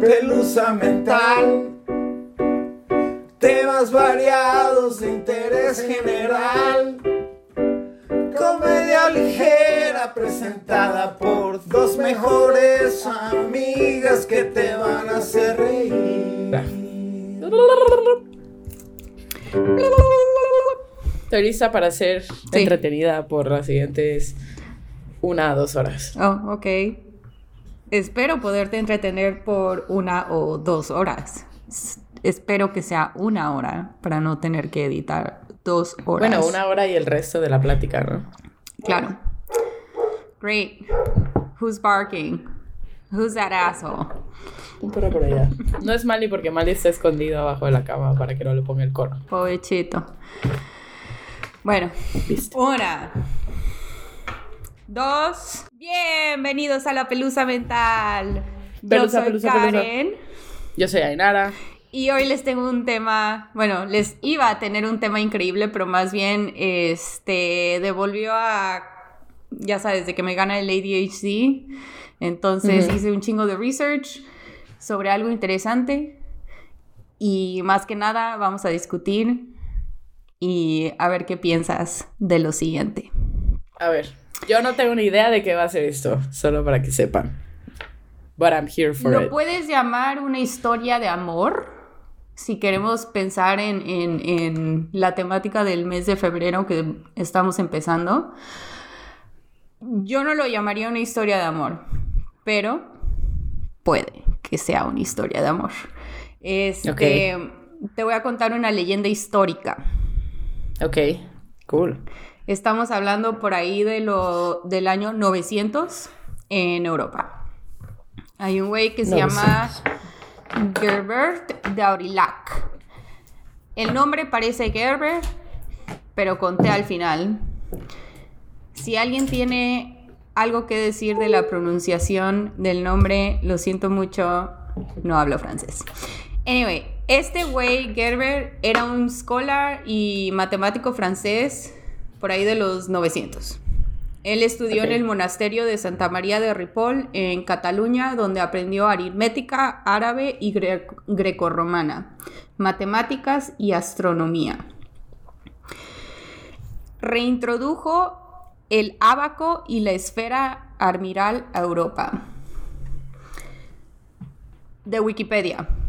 pelusa mental. Temas variados de interés general. Comedia ligera presentada por dos mejores amigas que te van a hacer reír. Estoy lista para ser entretenida por las siguientes una a dos horas. Oh, ok. Espero poderte entretener por una o dos horas. espero que sea una hora para no tener que editar dos horas. Bueno, una hora y el resto de la plática, ¿no? Claro. Great. Who's barking? Who's that asshole? Un perro por allá. No es Mali porque Mali está escondido abajo de la cama para que no le ponga el coro. Pobrecito. Bueno, una, dos, bienvenidos a la pelusa mental. Pelusa, Yo soy pelusa, Karen. Yo soy Ainara. Y hoy les tengo un tema, bueno, les iba a tener un tema increíble, pero más bien, este, devolvió a, ya sabes, de que me gana el ADHD. Entonces hice un chingo de research sobre algo interesante. Y más que nada vamos a discutir y a ver qué piensas de lo siguiente. A ver, yo no tengo ni idea de qué va a ser esto, solo para que sepan. But I'm here for ¿Lo puedes llamar una historia de amor? Si queremos pensar en, en, en la temática del mes de febrero que estamos empezando, yo no lo llamaría una historia de amor, pero puede que sea una historia de amor. Este, Te voy a contar una leyenda histórica. Ok, cool. Estamos hablando por ahí de lo, del año 900 en Europa. Hay un güey que se llama Gerbert de Aurillac. El nombre parece Gerber, pero conté al final. Si alguien tiene algo que decir de la pronunciación del nombre, lo siento mucho, no hablo francés. Anyway, este güey, Gerber, era un scholar y matemático francés por ahí de los 900. Él estudió en el monasterio de Santa María de Ripoll, en Cataluña, donde aprendió aritmética, árabe y grecorromana, matemáticas y astronomía. Reintrodujo el ábaco y la esfera armiral a Europa. De Wikipedia.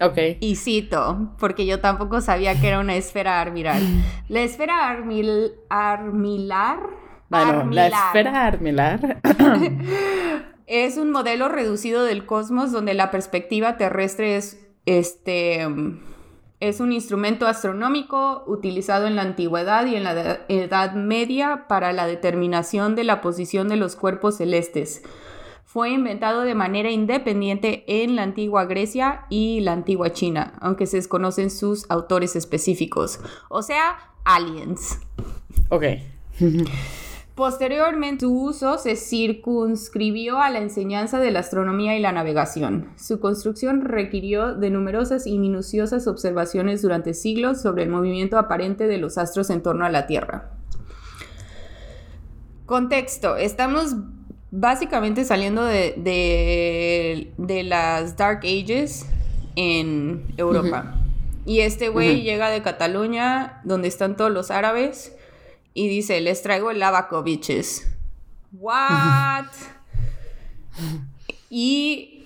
Ok. Y cito, porque yo tampoco sabía que era una esfera armiral. La esfera armil, armilar. Bueno, la esfera armilar. es un modelo reducido del cosmos donde la perspectiva terrestre es este. Es un instrumento astronómico utilizado en la antigüedad y en la Edad Media para la determinación de la posición de los cuerpos celestes fue inventado de manera independiente en la antigua Grecia y la antigua China, aunque se desconocen sus autores específicos, o sea, aliens. Ok. Posteriormente, su uso se circunscribió a la enseñanza de la astronomía y la navegación. Su construcción requirió de numerosas y minuciosas observaciones durante siglos sobre el movimiento aparente de los astros en torno a la Tierra. Contexto, estamos básicamente saliendo de, de, las Dark Ages en Europa. Y este güey llega de Cataluña, donde están todos los árabes, y dice, les traigo el abaco, bitches. What? y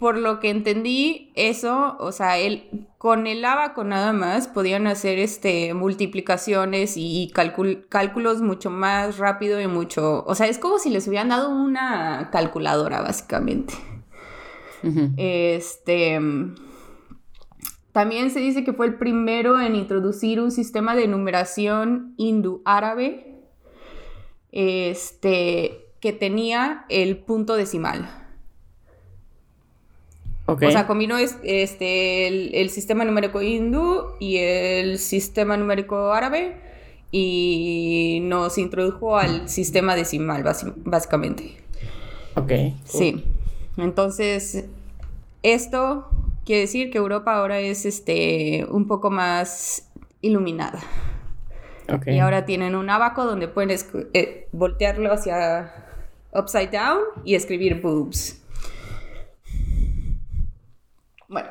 por lo que entendí, eso, o sea, él con el abaco nada más podían hacer este multiplicaciones y cálculos mucho más rápido y mucho, o sea, es como si les hubieran dado una calculadora básicamente. Este también se dice que fue el primero en introducir un sistema de numeración hindú-árabe este, que tenía el punto decimal. O sea, combinó este, el, sistema numérico hindú y el sistema numérico árabe y nos introdujo al sistema decimal, básicamente. Ok. Sí. Entonces, esto quiere decir que Europa ahora es este, un poco más iluminada. Okay. Y ahora tienen un abaco donde pueden eh, voltearlo hacia upside down y escribir boobs. Bueno,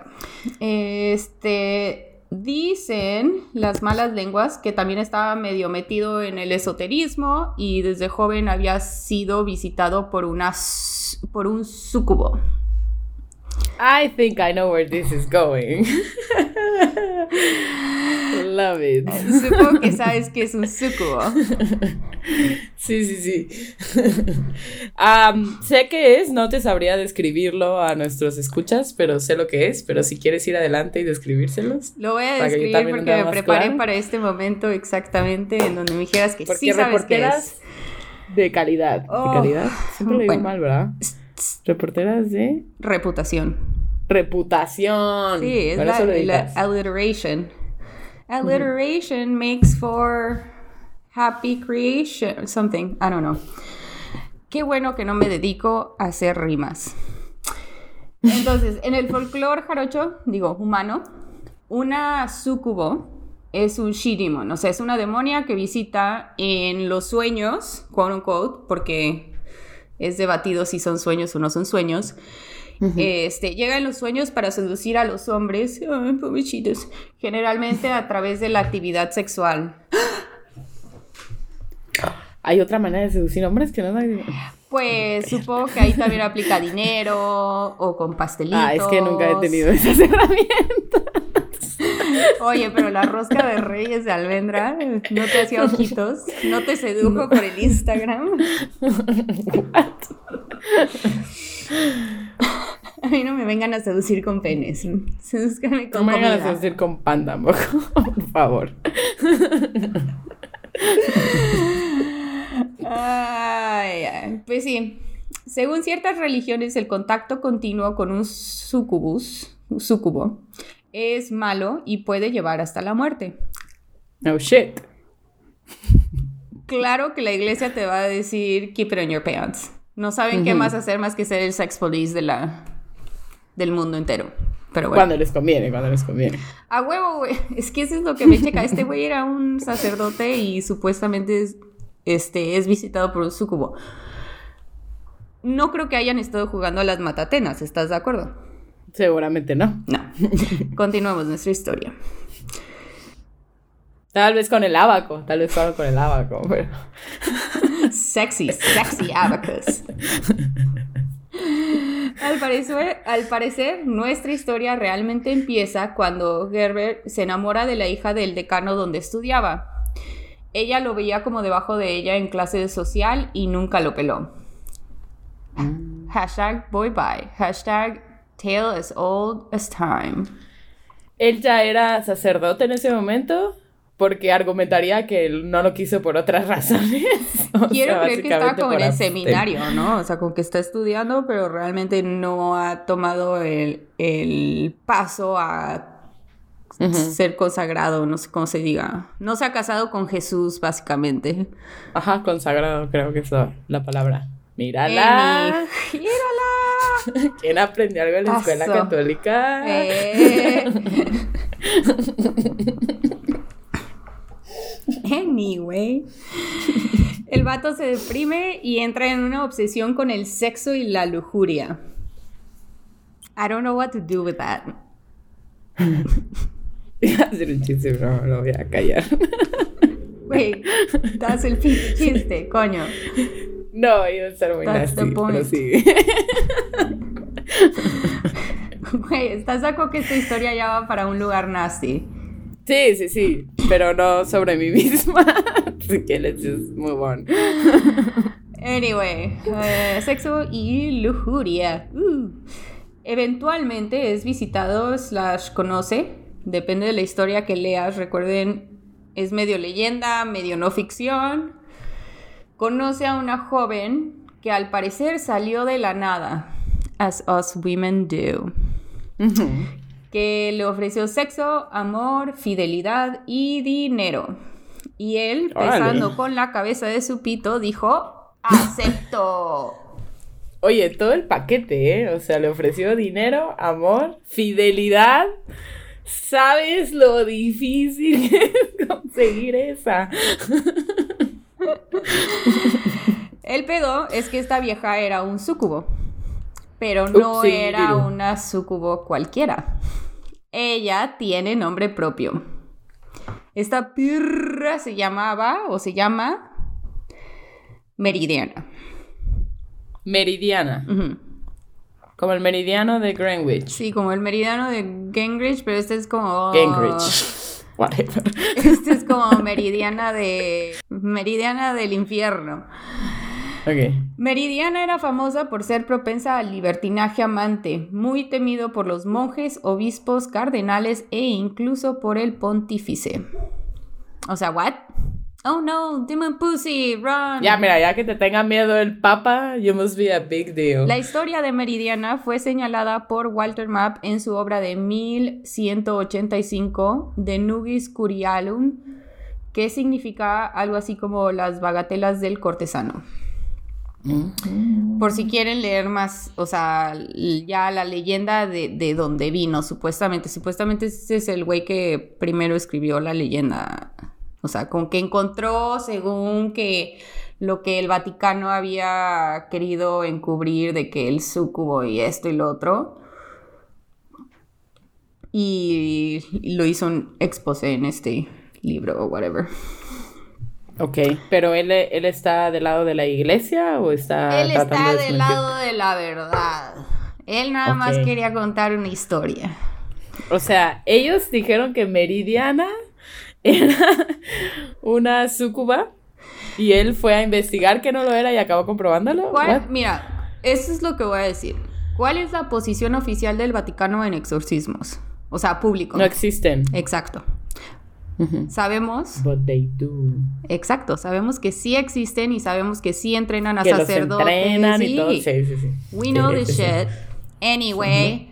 este. Dicen las malas lenguas que también estaba medio metido en el esoterismo y desde joven había sido visitado por, una, por un sucubo. I think I know where this is going. Love it. Supongo que sabes que es un sucubo. Sí, sí, sí. Am, sé qué es, no te sabría describirlo a nuestros escuchas, pero sé lo que es. Pero si quieres ir adelante y describírselos. Lo voy a describir porque me preparé claro. para este momento exactamente en donde me dijeras que Porque sí sabes qué es. de calidad. Oh, ¿De calidad? Siempre lo digo bueno. mal, ¿verdad? Reporteras de Reputación. reputación. Sí, es la, la alliteration. Alliteration makes for happy creation, something, I don't know. Qué bueno que no me dedico a hacer rimas. Entonces, en el folclore jarocho, digo, humano, una sucubo es un shidimon, o sea, es una demonia que visita en los sueños, quote unquote, porque es debatido si son sueños o no son sueños. Este, llega en los sueños para seducir a los hombres, ay, pobrecitos, generalmente a través de la actividad sexual. Hay otra manera de seducir hombres que no hay- Pues supongo que ahí también aplica dinero o con pastelitos. Ah, es que nunca he tenido esas herramientas. Oye, pero la rosca de reyes de almendra no te hacía ojitos, no te sedujo por el Instagram. A mí no me vengan a seducir con penes. Sedúzcanme No con me hagan a seducir con pan tampoco, por favor. Ay, ay, pues sí. Según ciertas religiones, el contacto continuo con un sucubus, sucubo, es malo y puede llevar hasta la muerte. No shit. Claro que la iglesia te va a decir keep it on your pants. No saben qué más hacer más que ser el sex police de la, del mundo entero. Pero bueno. Cuando les conviene, cuando les conviene. A huevo, güey. Es que eso es lo que me checa. Este güey era un sacerdote y supuestamente es, este, es visitado por un sucubo. No creo que hayan estado jugando a las matatenas, ¿estás de acuerdo? Seguramente no. No. Continuemos nuestra historia. Tal vez con el abaco, tal vez solo con el abaco, pero... Sexy, sexy abacus. Al parecer, al parecer, nuestra historia realmente empieza cuando Gerber se enamora de la hija del decano donde estudiaba. Ella lo veía como debajo de ella en clase de social y nunca lo peló. Hashtag boy bye. Hashtag tale as old as time. Él ya era sacerdote en ese momento porque argumentaría que él no lo quiso por otras razones. O Quiero sea, creer que está como en el seminario, ¿no? O sea, como que está estudiando, pero realmente no ha tomado el, el paso a ser consagrado, no sé cómo se diga. No se ha casado con Jesús, básicamente. Ajá, consagrado, creo que es la, la palabra. Mírala. ¡Mírala! ¿Quién aprendió algo en la escuela católica? Eh. Anyway. El vato se deprime y entra en una obsesión con el sexo y la lujuria. I don't know what to do with that. Iba a hacer un chiste, pero lo voy a callar. Güey, das el chiste, coño. No, iba a estar muy That's nasty, pero sí. Güey, ¿estás acuerdo que esta historia ya va para un lugar nasty? Sí, sí, sí, pero no sobre mí misma. Así que let's just move on. Anyway, eh, sexo y lujuria. Uh. Eventualmente es visitado slash conoce, depende de la historia que leas. Recuerden, es medio leyenda, medio no ficción. Conoce a una joven que al parecer salió de la nada, as us women do, que le ofreció sexo, amor, fidelidad y dinero. Y él, Órale. pesando con la cabeza de su pito, dijo, acepto. Oye, todo el paquete, ¿eh? O sea, le ofreció dinero, amor, fidelidad. ¿Sabes lo difícil que es conseguir esa? El pedo es que esta vieja era un súcubo. pero no Upsi, era una sucubo cualquiera. Ella tiene nombre propio. Esta pirra se llamaba o se llama Meridiana. Meridiana. Como el meridiano de Greenwich. Sí, como el meridiano de Gingrich, pero este es como... Gingrich. Whatever. Este es como meridiana de... Meridiana del infierno. Meridiana era famosa por ser propensa al libertinaje amante, muy temido por los monjes, obispos, cardenales e incluso por el pontífice. O sea, ¿what? Oh no, Demon Pussy, run. Ya, mira, ya que te tenga miedo el papa, you must be a big deal. La historia de Meridiana fue señalada por Walter Mapp en su obra de 1185, De Nugis Curialum, que significa algo así como las bagatelas del cortesano. Por si quieren leer más, o sea, ya la leyenda de, de dónde vino, supuestamente. Supuestamente ese es el güey que primero escribió la leyenda. O sea, con que encontró según que lo que el Vaticano había querido encubrir de que el sucubo y esto y lo otro. Y lo hizo un exposé en este libro o whatever. Ok, pero él, él está del lado de la iglesia o está Él está de del lado de la verdad. Él nada más quería contar una historia. O sea, ellos dijeron que Meridiana era una súcuba y él fue a investigar que no lo era y acabó comprobándolo. Mira, eso es lo que voy a decir. ¿Cuál es la posición oficial del Vaticano en exorcismos? O sea, público. No existen. Exacto. Sabemos, But they do. exacto, sabemos que sí existen y sabemos que sí entrenan a Que los sacerdotes. entrenan y sí. todo. Sí, sí, sí. We know Sí, this shit. Anyway,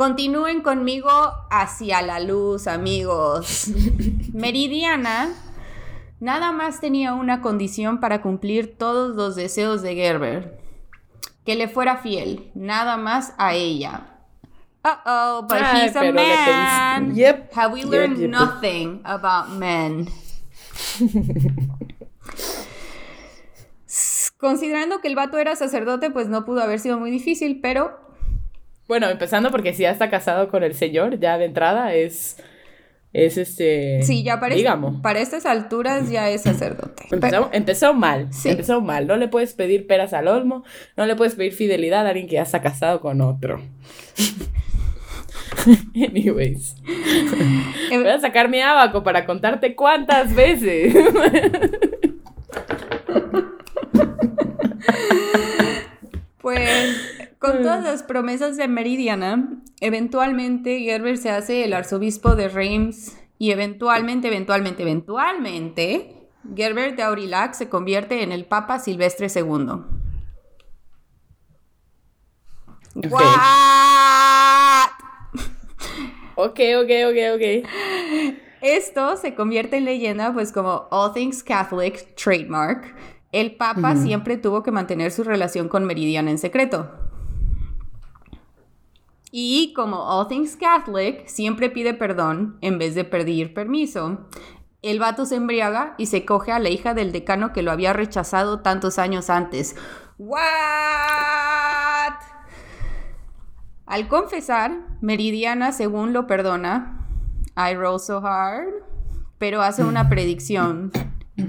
continúen conmigo hacia la luz, amigos. Meridiana nada más tenía una condición para cumplir todos los deseos de Gerber. Que le fuera fiel, nada más a ella. Uh-oh, but Ay, he's a man. Yep, Have we learned yep, yep. nothing about men? Considerando que el vato era sacerdote, pues no pudo haber sido muy difícil, pero Bueno, empezando porque si ya está casado con el señor, ya de entrada es. Es este. sí, ya para, Digamos. para estas alturas ya es sacerdote. Empezó, empezó mal, Sí. empezó mal. No le puedes pedir peras al olmo, no le puedes pedir fidelidad a alguien que ya está casado con otro. Anyways, voy a sacar mi abaco para contarte cuántas veces. Pues con todas las promesas de Meridiana, eventualmente Gerber se hace el arzobispo de Reims y eventualmente, eventualmente, eventualmente, Gerber de Aurillac se convierte en el Papa Silvestre II. Ok. What? ok, ok, ok, ok. Esto se convierte en leyenda, pues como All Things Catholic trademark, el Papa siempre tuvo que mantener su relación con Meridiana en secreto. Y como All Things Catholic siempre pide perdón en vez de pedir permiso, el vato se embriaga y se coge a la hija del decano que lo había rechazado tantos años antes. ¿What? Al confesar, Meridiana, según lo perdona, I roll so hard, pero hace una predicción.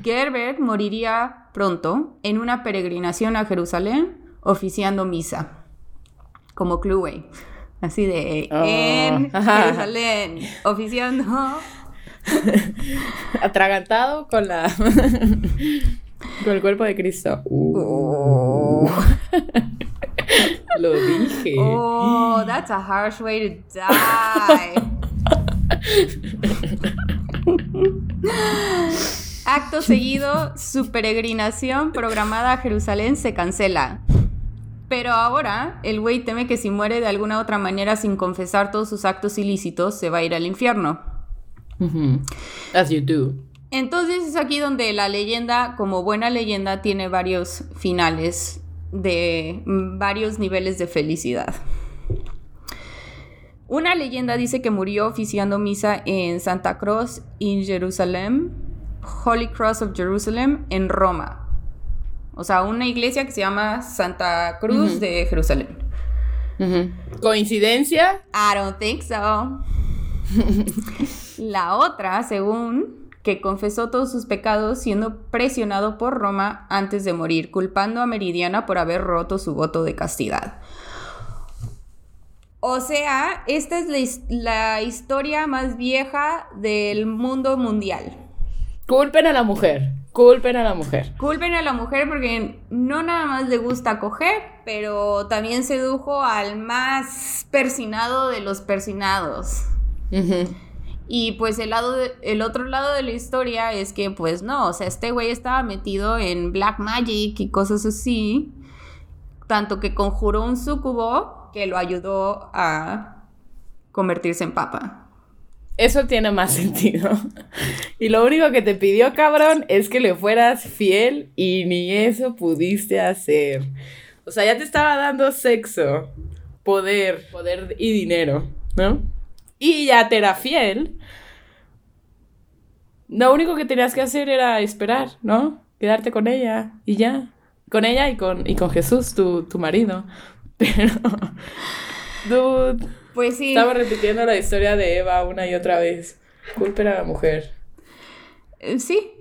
Gerber moriría pronto en una peregrinación a Jerusalén oficiando misa, como Cluey. Así de Oh. en Ajá. Jerusalén, oficiando. Atragantado con la. con el cuerpo de Cristo. Uh, Lo dije. Oh, that's a harsh way to die. Acto seguido, su peregrinación programada a Jerusalén se cancela. Pero ahora, el güey teme que si muere de alguna otra manera sin confesar todos sus actos ilícitos, se va a ir al infierno. As you do. Entonces es aquí donde la leyenda, como buena leyenda, tiene varios finales de mm, varios niveles de felicidad. Una leyenda dice que murió oficiando misa en Santa Cruz en Jerusalén, Holy Cross of Jerusalem en Roma. O sea, una iglesia que se llama Santa Cruz de Jerusalén. ¿Coincidencia? I don't think so. La otra, según que confesó todos sus pecados siendo presionado por Roma antes de morir, culpando a Meridiana por haber roto su voto de castidad. O sea, esta es la, historia más vieja del mundo mundial. Culpen a la mujer. Culpen a la mujer. Culpen a la mujer porque no nada más le gusta coger, pero también sedujo al más persinado de los persinados. Y pues el, lado el otro lado de la historia es que pues no, o sea, este güey estaba metido en black magic y cosas así, tanto que conjuró un sucubo que lo ayudó a convertirse en papa. Eso tiene más sentido. Y lo único que te pidió, cabrón, es que le fueras fiel y ni eso pudiste hacer. O sea, ya te estaba dando sexo, poder, poder y dinero, ¿no? y ya te era fiel, lo único que tenías que hacer era esperar, ¿no? Quedarte con ella y ya. Con ella y con, y con Jesús, tu, tu marido. Pero, dude. Pues sí. Estaba repitiendo la historia de Eva una y otra vez. Culpen a la mujer. Eh, sí.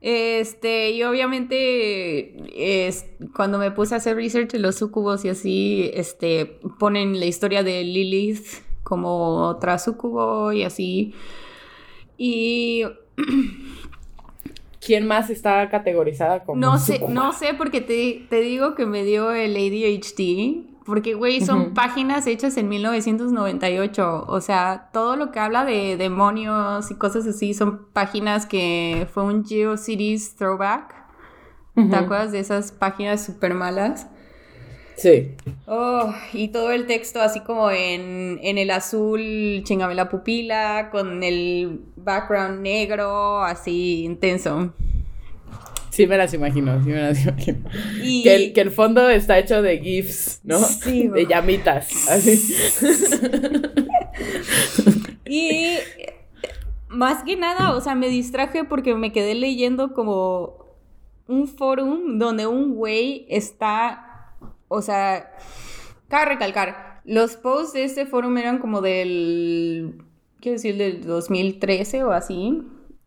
Este, y obviamente, es, cuando me puse a hacer research de los sucubos y así, este, ponen la historia de Lilith como otra sucubo y así. Y... ¿Quién más está categorizada como No sé, no sé porque te, te, digo que me dio el ADHD. Porque, güey, son páginas hechas en 1998. O sea, todo lo que habla de demonios y cosas así son páginas que fue un GeoCities throwback. ¿Te acuerdas de esas páginas súper malas? Sí. Oh, y todo el texto así como en, el azul, chingame la pupila, con el background negro, así intenso. Sí me las imagino, sí me las imagino. Que, el, fondo está hecho de GIFs, ¿no? Sí. De llamitas, así. y más que nada, o sea, me distraje porque me quedé leyendo como un forum donde un güey está o sea, cabe recalcar, los posts de este foro eran como del, quiero decir, del 2013 o así.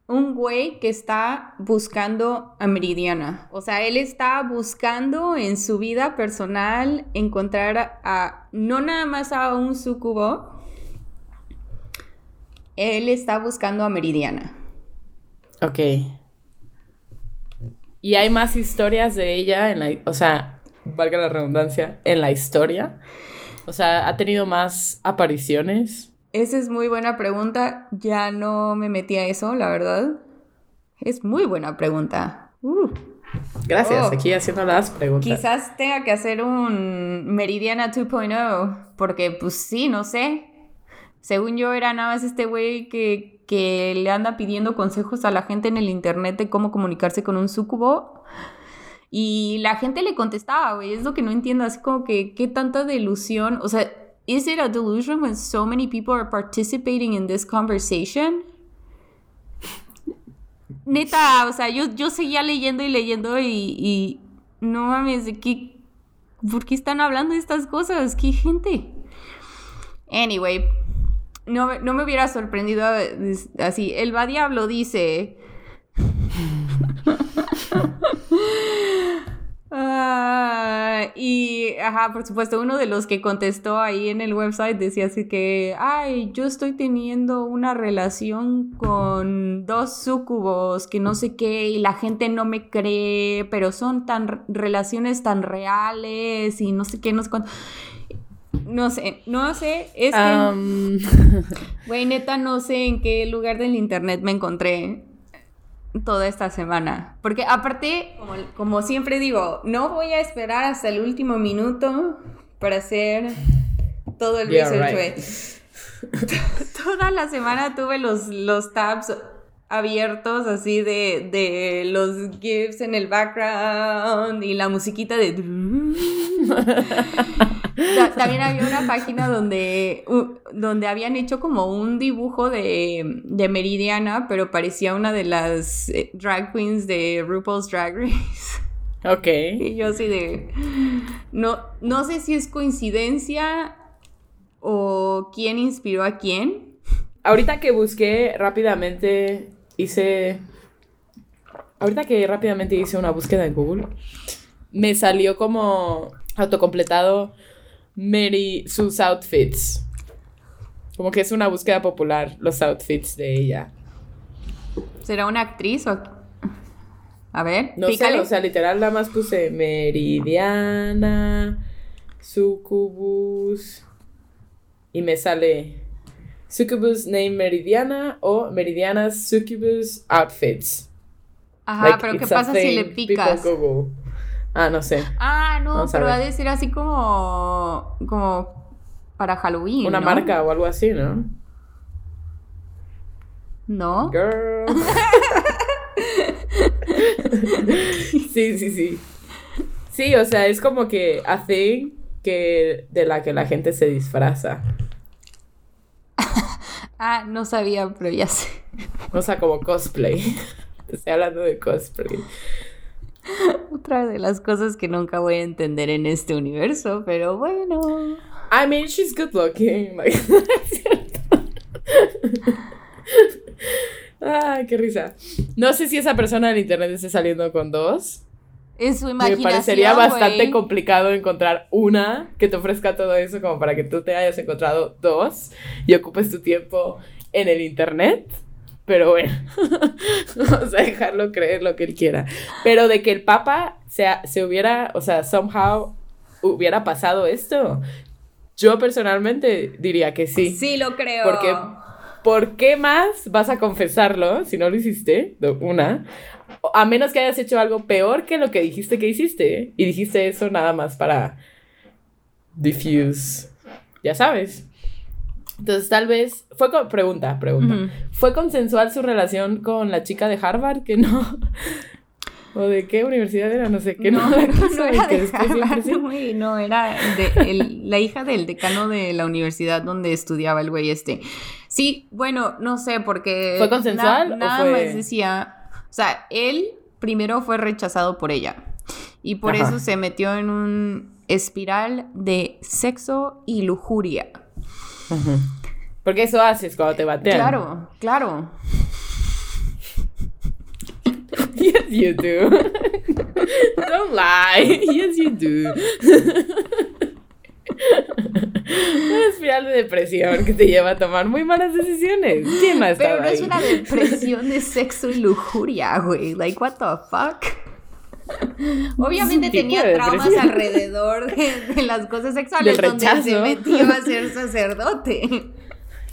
Un güey que está buscando a Meridiana. O sea, él está buscando en su vida personal encontrar a, no nada más a un sucubo, él está buscando a Meridiana. Ok. Y hay más historias de ella en la, o sea, valga la redundancia, en la historia? O sea, ¿ha tenido más apariciones? Esa es muy buena pregunta. Ya no me metí a eso, la verdad. Es muy buena pregunta. Uh. Gracias, oh. aquí haciendo las preguntas. Quizás tenga que hacer un Meridiana 2.0, porque pues sí, no sé. Según yo era nada más este güey que, que le anda pidiendo consejos a la gente en el internet de cómo comunicarse con un sucubo. Y la gente le contestaba, güey, es lo que no entiendo, así como que qué tanta delusión, o sea, ¿is it a delusion when so many people are participating in this conversation? Neta, o sea, yo, yo seguía leyendo y leyendo y, no mames, ¿de qué, ¿por qué están hablando de estas cosas? ¿Qué gente? Anyway, no, no me hubiera sorprendido así. El va diablo dice... Ah, y, ajá, por supuesto, uno de los que contestó ahí en el website decía así que, ay, yo estoy teniendo una relación con dos sucubos que no sé qué y la gente no me cree, pero son tan que tan reales y no sé qué, no sé cuánto. No sé, no sé, es que, güey, neta, no sé en qué lugar del internet me encontré toda esta semana. Porque aparte, como, siempre digo, no voy a esperar hasta el último minuto para hacer todo el research. toda la semana tuve los, los tabs abiertos así de, de los GIFs en el background y la musiquita de... También había una página donde, donde habían hecho como un dibujo de, de Meridiana, pero parecía una de las eh, drag queens de RuPaul's Drag Race. Ok. Y yo así de... No, no sé si es coincidencia o quién inspiró a quién. Ahorita que busqué rápidamente, hice... Ahorita que rápidamente hice una búsqueda en Google, me salió como autocompletado Mary, sus outfits. Como que es una búsqueda popular, los outfits de ella. ¿Será una actriz o.? A ver, No sé, o sea, literal nada más puse Meridiana, Succubus. Y me sale Succubus name Meridiana o Meridiana's Succubus outfits. Ajá, Like, pero ¿qué pasa si le picas? Ah, no sé. Ah, no, Vamos pero va a decir así como. como para Halloween. Una ¿no? marca o algo así, ¿no? ¿No? Girl. sí, sí, sí. Sí, o sea, es como que a thing que de la que la gente se disfraza. Ah, no sabía, pero ya sé. O sea, como cosplay. Estoy hablando de cosplay. Otra de las cosas que nunca voy a entender en este universo, pero bueno. I mean, she's good looking. like, es cierto. Ay, qué risa. No sé si esa persona en internet esté saliendo con dos. Es su Me imaginación. parecería bastante güey. complicado encontrar una que te ofrezca todo eso como para que tú te hayas encontrado dos y ocupes tu tiempo en el internet. Pero bueno, vamos a dejarlo creer lo que él quiera. Pero de que el Papa se, se hubiera, o sea, somehow hubiera pasado esto, yo personalmente diría que sí. Sí, lo creo. Porque, ¿por qué más vas a confesarlo si no lo hiciste? Una. A menos que hayas hecho algo peor que lo que dijiste que hiciste. Y dijiste eso nada más para diffuse. Ya sabes. Entonces, tal vez. Fue con. Pregunta, pregunta. ¿Fue consensual su relación con la chica de Harvard? Que no. ¿O de qué universidad era? No sé. Que no, no y era que de Harvard, güey, no, era de el- la hija del decano de la universidad donde estudiaba el güey este. Sí, bueno, no sé, porque... ¿Fue consensual na- o nada fue- más decía... O sea, él primero fue rechazado por ella. Y por Ajá. eso se metió en un espiral de sexo y lujuria. Porque eso haces cuando te batean. Claro, claro. Yes, you do. Don't lie. Yes, you do. Una espiral de depresión que te lleva a tomar muy malas decisiones. ¿Quién ha Pero no es una depresión de sexo y lujuria, güey. Like, what the fuck? Obviamente tenía traumas alrededor de, de las cosas sexuales donde se metió a ser sacerdote.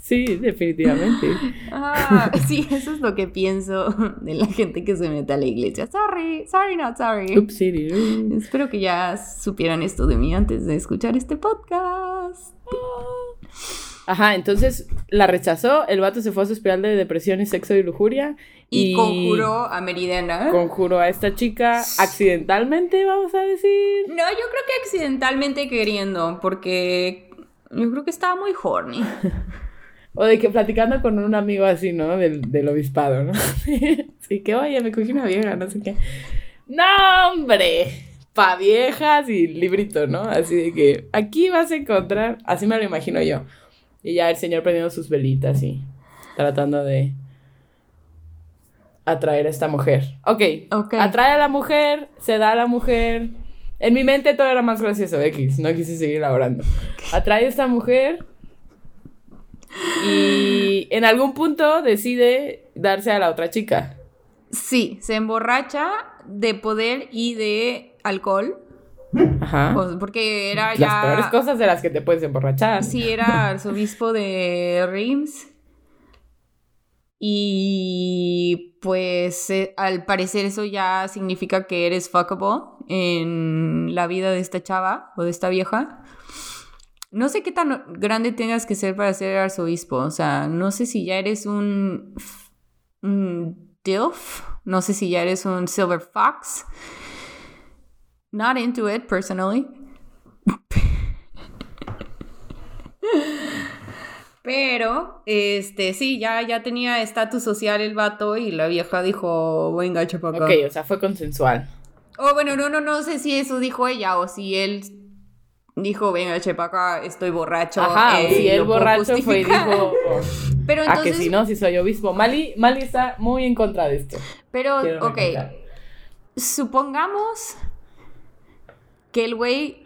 Sí, definitivamente. Ah, sí, eso es lo que pienso de la gente que se mete a la iglesia. Sorry, sorry, not sorry. Oopsie. Espero que ya supieran esto de mí antes de escuchar este podcast. Ajá, entonces la rechazó, el vato se fue a su espiral de depresión y sexo y lujuria. Y, conjuró a Meridiana. Conjuró a esta chica accidentalmente, vamos a decir. No, yo creo que accidentalmente queriendo, porque yo creo que estaba muy horny. O de que platicando con un amigo así, ¿no? Del, del obispado, ¿no? Sí, que oye, me cogí una vieja, no sé qué. ¡No, hombre! Pa' viejas y librito, ¿no? Así de que aquí vas a encontrar. Así me lo imagino yo. Y ya el señor prendiendo sus velitas y tratando de atraer a esta mujer. Ok. Ok. Atrae a la mujer, se da a la mujer. En mi mente todo era más gracioso, X. No quise seguir elaborando. Atrae a esta mujer. Y en algún punto decide darse a la otra chica. Sí, se emborracha de poder y de alcohol, Ajá. o- porque era Las ya... peores cosas de las que te puedes emborrachar. Sí, era arzobispo de Reims. Y pues eh, al parecer eso ya significa que eres fuckable en la vida de esta chava o de esta vieja. No sé qué tan grande tengas que ser para ser arzobispo. O sea, no sé si ya eres un, un DILF. No sé si ya eres un Silver Fox. Not into it personally. Pero, este, sí, ya, ya tenía estatus social el vato y la vieja dijo, venga, chapaca. Ok, o sea, fue consensual. O bueno, no, no, no sé si eso dijo ella o si él dijo, venga, chepa acá, estoy borracho. Ajá, eh, si lo el borracho fue y justificar". dijo, Pero ah, entonces, que si no, si soy obispo. Mali, Mali está muy en contra de esto. pero, Quiero ok, supongamos que el güey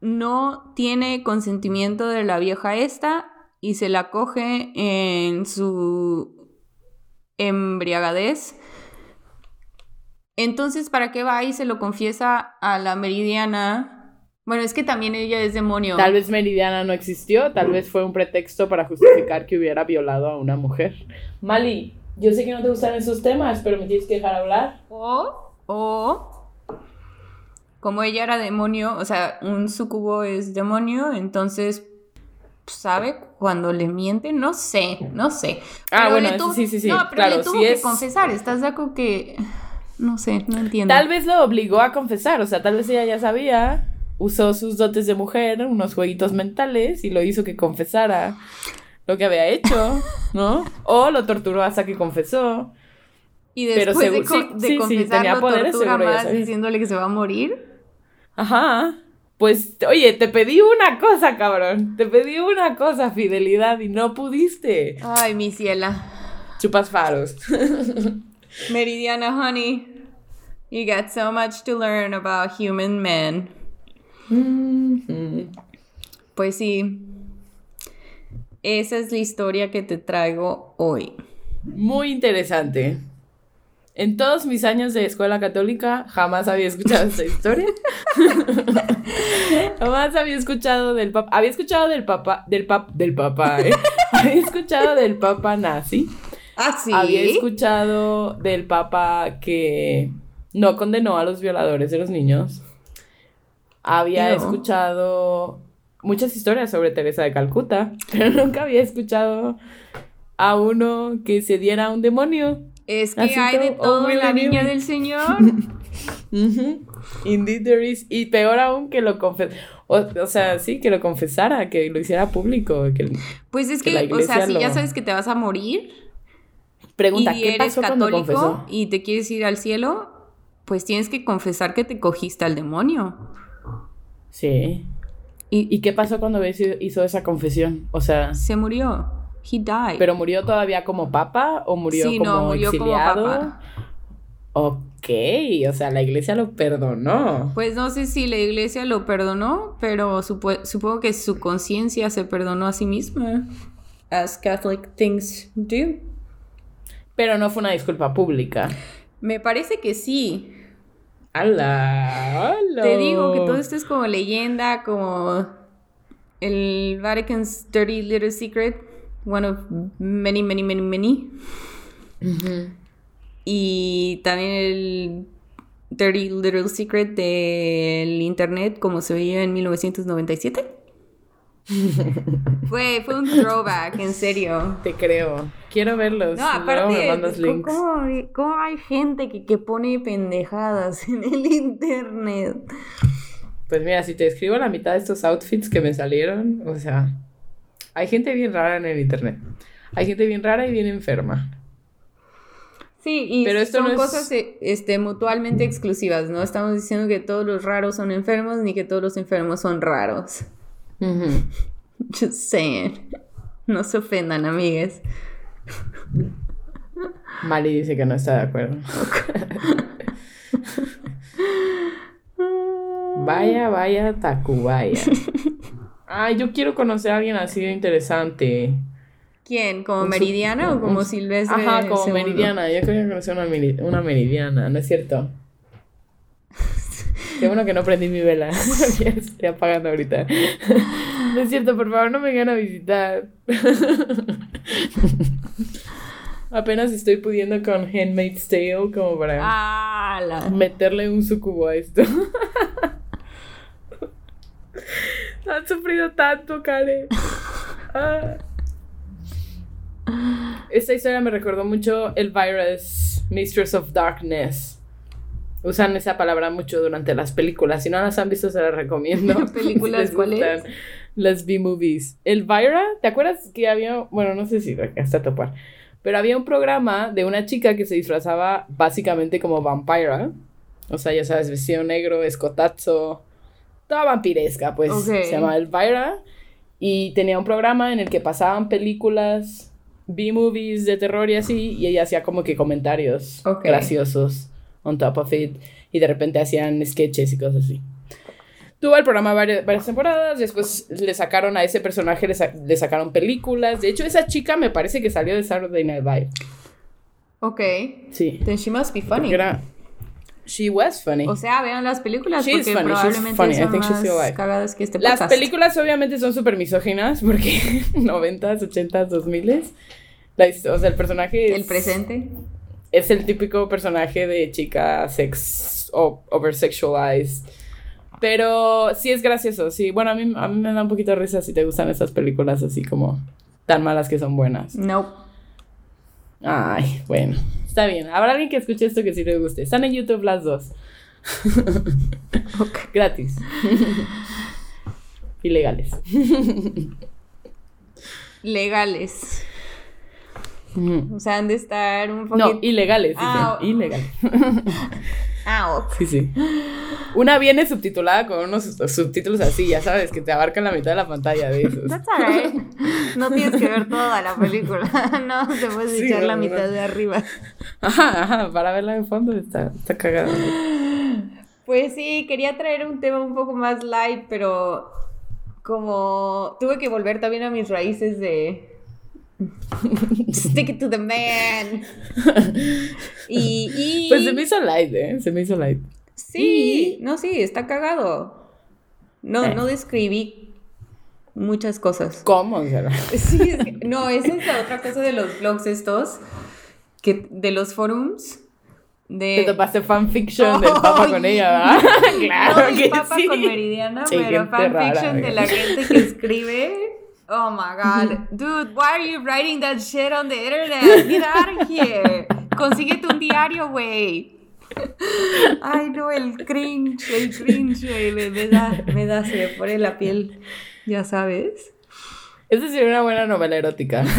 no tiene consentimiento de la vieja esta y se la coge en su embriagadez. Entonces, ¿para qué va y se lo confiesa a la meridiana? Bueno, es que también ella es demonio. Tal vez Meridiana no existió, tal vez fue un pretexto para justificar que hubiera violado a una mujer. Mali, yo sé que no te gustan esos temas, pero me tienes que dejar hablar. O, o, como ella era demonio, o sea, un sucubo es demonio, entonces, ¿sabe cuando le miente? No sé, no sé. Ah, Pero bueno, le eso tuvo- sí, sí, sí, No, pero claro, le tuvo sí que es- confesar, ¿estás de acuerdo que...? No sé, no entiendo. Tal vez lo obligó a confesar, o sea, tal vez ella ya sabía, usó sus dotes de mujer, unos jueguitos mentales y lo hizo que confesara lo que había hecho, ¿no? O lo torturó hasta que confesó. Y pero después de, seguro- co- sí, de sí, sí, confesar, tenía lo poderes, tortura más diciéndole que se va a morir. Ajá. Pues, oye, te pedí una cosa, cabrón. Te pedí una cosa, fidelidad, y no pudiste. Ay, mi ciela. Chupas faros. Meridiana, honey. You got so much to learn about human men. Pues sí. Esa es la historia que te traigo hoy. Muy interesante. En todos mis años de escuela católica jamás había escuchado esta historia. jamás había escuchado del papa. Había escuchado del papa. Del pap. Del papá, ¿eh? había escuchado del papa nazi. Ah, sí. Había escuchado del papa que no condenó a los violadores de los niños. Había escuchado muchas historias sobre Teresa de Calcuta, pero nunca había escuchado a uno que se diera a un demonio. Es que Así hay de todo, oh, en la niña del Señor. Indeed there is. Y peor aún que lo confesara. O, o sea, sí, que lo confesara, que lo hiciera público. Que... Pues es Que o sea, si ya sabes que te vas a morir Pregunta, y ¿qué eres pasó católico y te quieres ir al cielo, pues tienes que confesar que te cogiste al demonio. Sí. Y, ¿Y qué pasó cuando hizo, hizo esa confesión? O sea, se murió. He died. ¿pero murió todavía como papa o murió Sí, como no, murió como papa. Ok, o sea, la iglesia lo perdonó. Pues no sé si la iglesia lo perdonó, pero supo- supongo que su conciencia se perdonó a sí misma. As Catholic things do. Pero no fue una disculpa pública. Me parece que sí. ¡Hala! ¡Hala! Te digo que todo esto es como leyenda, como el Vatican's Dirty Little Secret, one of many, many, many, many. Y también el Dirty Little Secret del Internet, como se veía en 1997. fue, fue un throwback, en serio. Te creo. Quiero verlos. No, aparte, ¿cómo, cómo- cómo hay gente que, que pone pendejadas en el Internet? Pues mira, si te escribo la mitad de estos outfits que me salieron, o sea, hay gente bien rara en el internet. Hay gente bien rara y bien enferma. Sí, y Pero esto son no es- cosas eh, este, mutuamente exclusivas, no estamos diciendo que todos los raros son enfermos ni que todos los enfermos son raros. Just saying. No se ofendan, amigues. Mali dice que no está de acuerdo. vaya, vaya, Tacubaya. Ay, yo quiero conocer a alguien así de interesante. ¿Quién? ¿Como Meridiana o como Silvestre? Ajá, como segundo? Meridiana. Yo quería conocer una, una Meridiana, ¿no es cierto? Qué bueno que no prendí mi vela. ya estoy apagando ahorita. no es cierto, por favor, no me vengan a visitar. Apenas estoy pudiendo con Handmaid's Tale como para Ah, la- meterle un sucubo a esto. Han sufrido tanto, Karen. Ah. Esta historia me recordó mucho el virus Mistress of Darkness. Usan esa palabra mucho durante las películas. Si no las han visto, se las recomiendo. ¿Películas Si cuáles? Las B-movies. Elvira, ¿te acuerdas que había, bueno, no sé si hasta topar, pero había un programa de una chica que se disfrazaba básicamente como vampira. O sea, ya sabes, vestido negro, escotazo, toda vampiresca, pues. Ok. Se llamaba Elvira. Y tenía un programa en el que pasaban películas, B-movies de terror y así. Y ella hacía como que comentarios Ok. graciosos on top of it. Y de repente hacían sketches y cosas así. Tuvo el programa varias, varias temporadas, después le sacaron a ese personaje, le, sa- le sacaron películas. De hecho, esa chica me parece que salió de Saturday Night Live. Ok. Sí. Then she must be funny. Era... She was funny. O sea, vean las películas She's porque funny, probablemente funny. I son think más cagadas que este Las podcast. películas obviamente son súper misóginas porque 90s, 80s, 2000s. La o sea, el personaje es, El presente. Es el típico personaje de chica sex o oversexualized. Pero sí es gracioso, sí. Bueno, a mí, a mí me da un poquito de risa si te gustan esas películas así como tan malas que son buenas. No. Ay, bueno. Está bien. Habrá alguien que escuche esto que sí le guste. Están en YouTube las dos. Gratis. Ilegales. Legales. O sea, han de estar un poquito. No, ilegales. Ah, Ilegales. Ah, ok. Sí, sí. Una viene subtitulada con unos subtítulos así, ya sabes, que te abarcan la mitad de la pantalla de esos. That's alright. No tienes que ver toda la película. No te puedes Sí, echar la no. mitad de arriba. Ajá, ajá, para verla de fondo está, está cagada. Pues sí, quería traer un tema un poco más light, pero como tuve que volver también a mis raíces de stick it to the man. Y, y Pues se me hizo light, ¿eh? Se me hizo light. sí, no, sí, está cagado. No, Eh. no describí muchas cosas. ¿Cómo? Sí, es que- no, esa es la otra cosa de los blogs estos, que de los forums. De... te topaste fanfiction del Oh, papa con ella, ¿verdad? claro no del que Papa sí. con Meridiana, Sí, pero rara, fanfiction de la gente que escribe. Oh my god. Dude, why are you writing that shit on the internet? Get out of here. Consíguete un diario, güey. Ay, no, el cringe, el cringe, güey. Me, me da, me da, se me pone la piel. Ya sabes. Esa sería una buena novela erótica.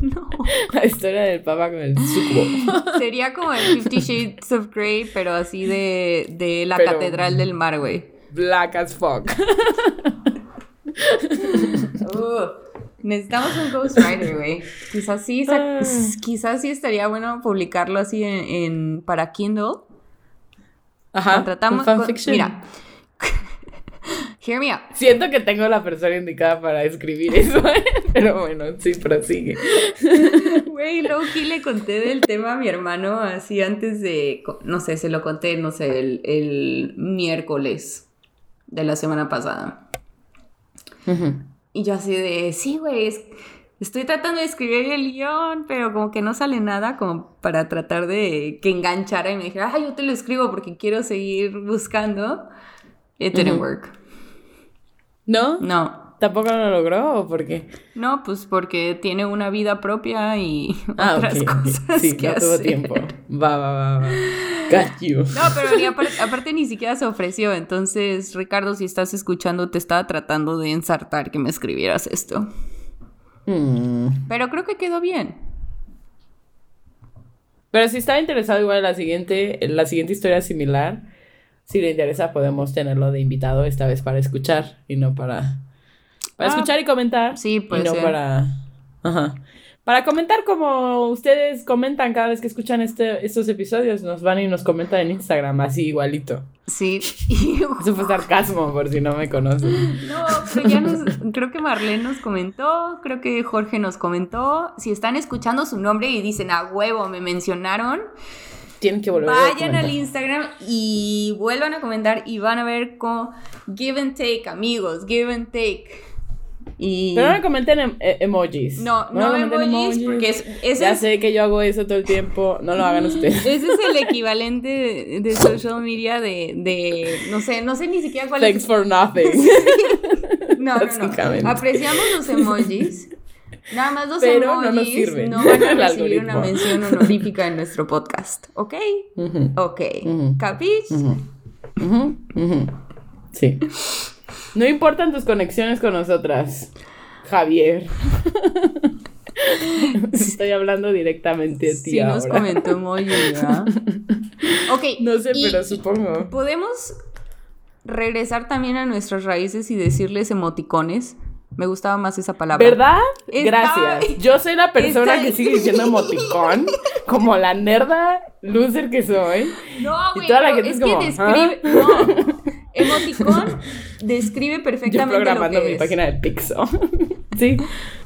No. La historia del papa con el sucubo. Sería como el Fifty Shades of Grey, pero así de, de la Pero- Catedral del Mar, güey. Black as fuck. Uh, necesitamos un ghostwriter, güey. Quizás sí, Ah. quizás sí estaría bueno publicarlo así en, en- para Kindle. Ajá. Contratamos. fanfiction. mira. Hear me out. Siento que tengo la persona indicada para escribir eso, ¿eh? pero bueno, sí, prosigue. Güey, Loki le conté del tema a mi hermano así antes de. No sé, se lo conté, no sé, el, el miércoles de la semana pasada. Y yo así de, sí, güey, es- estoy tratando de escribir el guion, pero como que no sale nada como para tratar de que enganchara y me dijera, ah, yo te lo escribo porque quiero seguir buscando. It didn't work. ¿No? No. ¿Tampoco lo logró o por qué? No, pues porque tiene una vida propia y Ah, otras cosas Sí, que no tuvo tiempo. Va, va, va, va. Got you. No, pero ni aparte, aparte ni siquiera se ofreció. Entonces, Ricardo, si estás escuchando, te estaba tratando de ensartar que me escribieras esto. Mm. Pero creo que quedó bien. Pero si estaba interesado igual en la siguiente, en la siguiente historia similar, si le interesa podemos tenerlo de invitado esta vez para escuchar y no para para Ah, escuchar y comentar sí, puede y no ser. para ajá. Para comentar como ustedes comentan cada vez que escuchan este, estos episodios, nos van y nos comentan en Instagram así igualito. Sí. Eso fue sarcasmo por si no me conocen. No, pero ya nos, creo que Marlene nos comentó, creo que Jorge nos comentó. Si están escuchando su nombre y dicen a huevo, me mencionaron, Tienen que volver a vayan comentar. al Instagram y vuelvan a comentar y van a ver con give and take, amigos, give and take. Y Pero no me comenten em- e- emojis. no, no, me comenten emojis, porque es, ese Ya es, sé que yo hago eso todo el tiempo. No lo hagan ustedes. ese es el equivalente de, de social media de, de, no sé, no sé ni siquiera cuál Thanks es. for nothing. No, no, no. Apreciamos los emojis. Nada más los Pero no emojis nos sirven. no van a recibir una mención honorífica en nuestro podcast. ¿Ok? Ujú, Ok. Ujú. ¿Capis? ujú, ujú, ujú. Sí. No importan tus conexiones con nosotras, Javier. Estoy hablando directamente a ti Sí nos comentó emoji, ¿verdad? Ok. No sé, y- pero supongo. ¿Podemos regresar también a nuestras raíces y decirles emoticones. Me gustaba más esa palabra. ¿Verdad? Está- Gracias. Yo soy la persona está- que sigue diciendo emoticón, como la nerda loser que soy. No, Y güey, toda la gente es es que describe. No. Emoticón describe Yo perfectamente lo programando que mi es. página de Pixo. sí,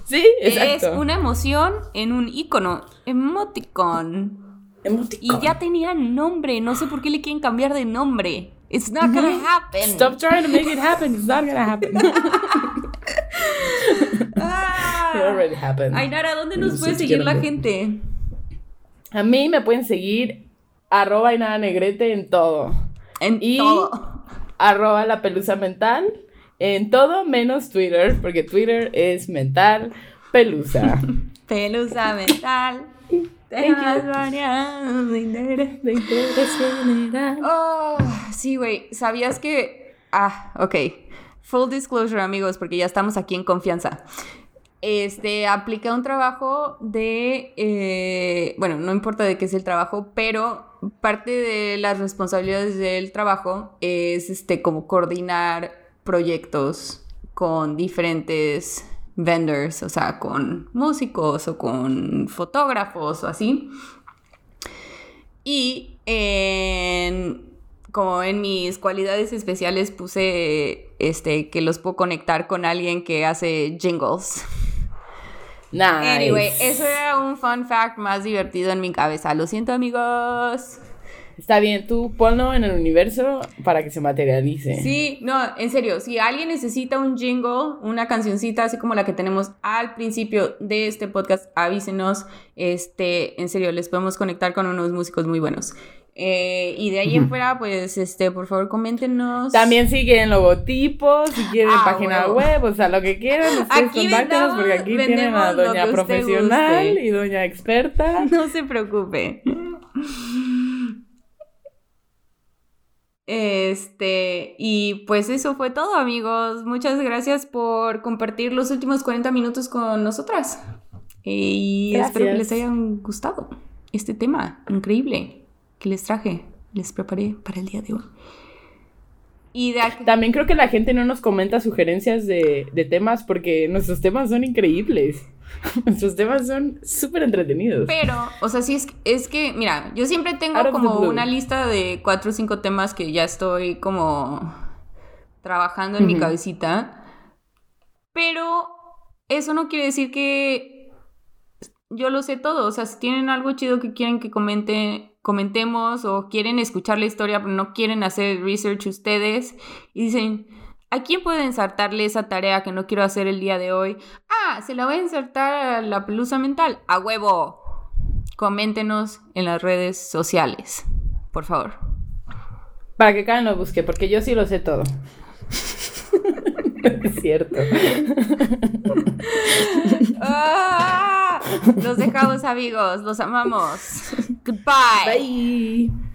sí, exacto. Es una emoción en un icono. Emoticon. Y Emoticón. ya tenía nombre. No sé por qué le quieren cambiar de nombre. It's not gonna happen. Stop trying to make it happen. It's not gonna happen. Ah. It already happened. Ainara, ¿dónde No nos puede seguir la gente? A mí me pueden seguir arroba y nada negrete en todo. En Y- todo. Arroba la pelusa mental en todo menos Twitter, porque Twitter es mental pelusa. Pelusa mental. Temas variados de interés. De interés general. Oh, sí, güey. ¿Sabías que... Ah, ok. Full disclosure, amigos, porque ya estamos aquí en confianza. Este, apliqué un trabajo de... eh, bueno, no importa de qué es el trabajo, pero parte de las responsabilidades del trabajo es, este, como coordinar proyectos con diferentes vendors, o sea, con músicos o con fotógrafos o así. Y en, como en mis cualidades especiales puse este, que los puedo conectar con alguien que hace jingles. Nice. Anyway, eso era un fun fact más divertido en mi cabeza. Lo siento, amigos. Está bien, tú ponlo en el universo para que se materialice. Sí, no, en serio, si alguien necesita un jingle, una cancioncita así como la que tenemos al principio de este podcast, avísenos. Este, en serio, les podemos conectar con unos músicos muy buenos. Eh, y de ahí en fuera, pues, este, por favor, coméntenos. También siguen logotipos, si quieren Ah, página web, o sea, lo que quieran, ustedes Aquí contáctenos porque vendamos- aquí tienen a doña profesional guste. y doña experta. No se preocupe. Este, y pues eso fue todo, amigos. Muchas gracias por compartir los últimos 40 minutos con nosotras. Y espero que les hayan gustado este tema increíble que les traje, les preparé para el día de hoy. Y de aquí- También creo que la gente no nos comenta sugerencias de, de temas porque nuestros temas son increíbles. nuestros temas son súper entretenidos. Pero, o sea, sí es, es que, mira, yo siempre tengo como una lista de cuatro o cinco temas que ya estoy como trabajando en mi cabecita. Pero eso no quiere decir que yo lo sé todo. O sea, si tienen algo chido que quieren que comente, comentemos o quieren escuchar la historia, pero no quieren hacer research ustedes y dicen, ¿a quién puedo ensartarle esa tarea que no quiero hacer el día de hoy? Ah, se la voy a ensartar a la pelusa mental. A huevo. Coméntenos en las redes sociales, por favor. Para que cada uno busque, porque yo sí lo sé todo. es cierto. Ah, Los dejamos amigos, los amamos. Goodbye. Bye.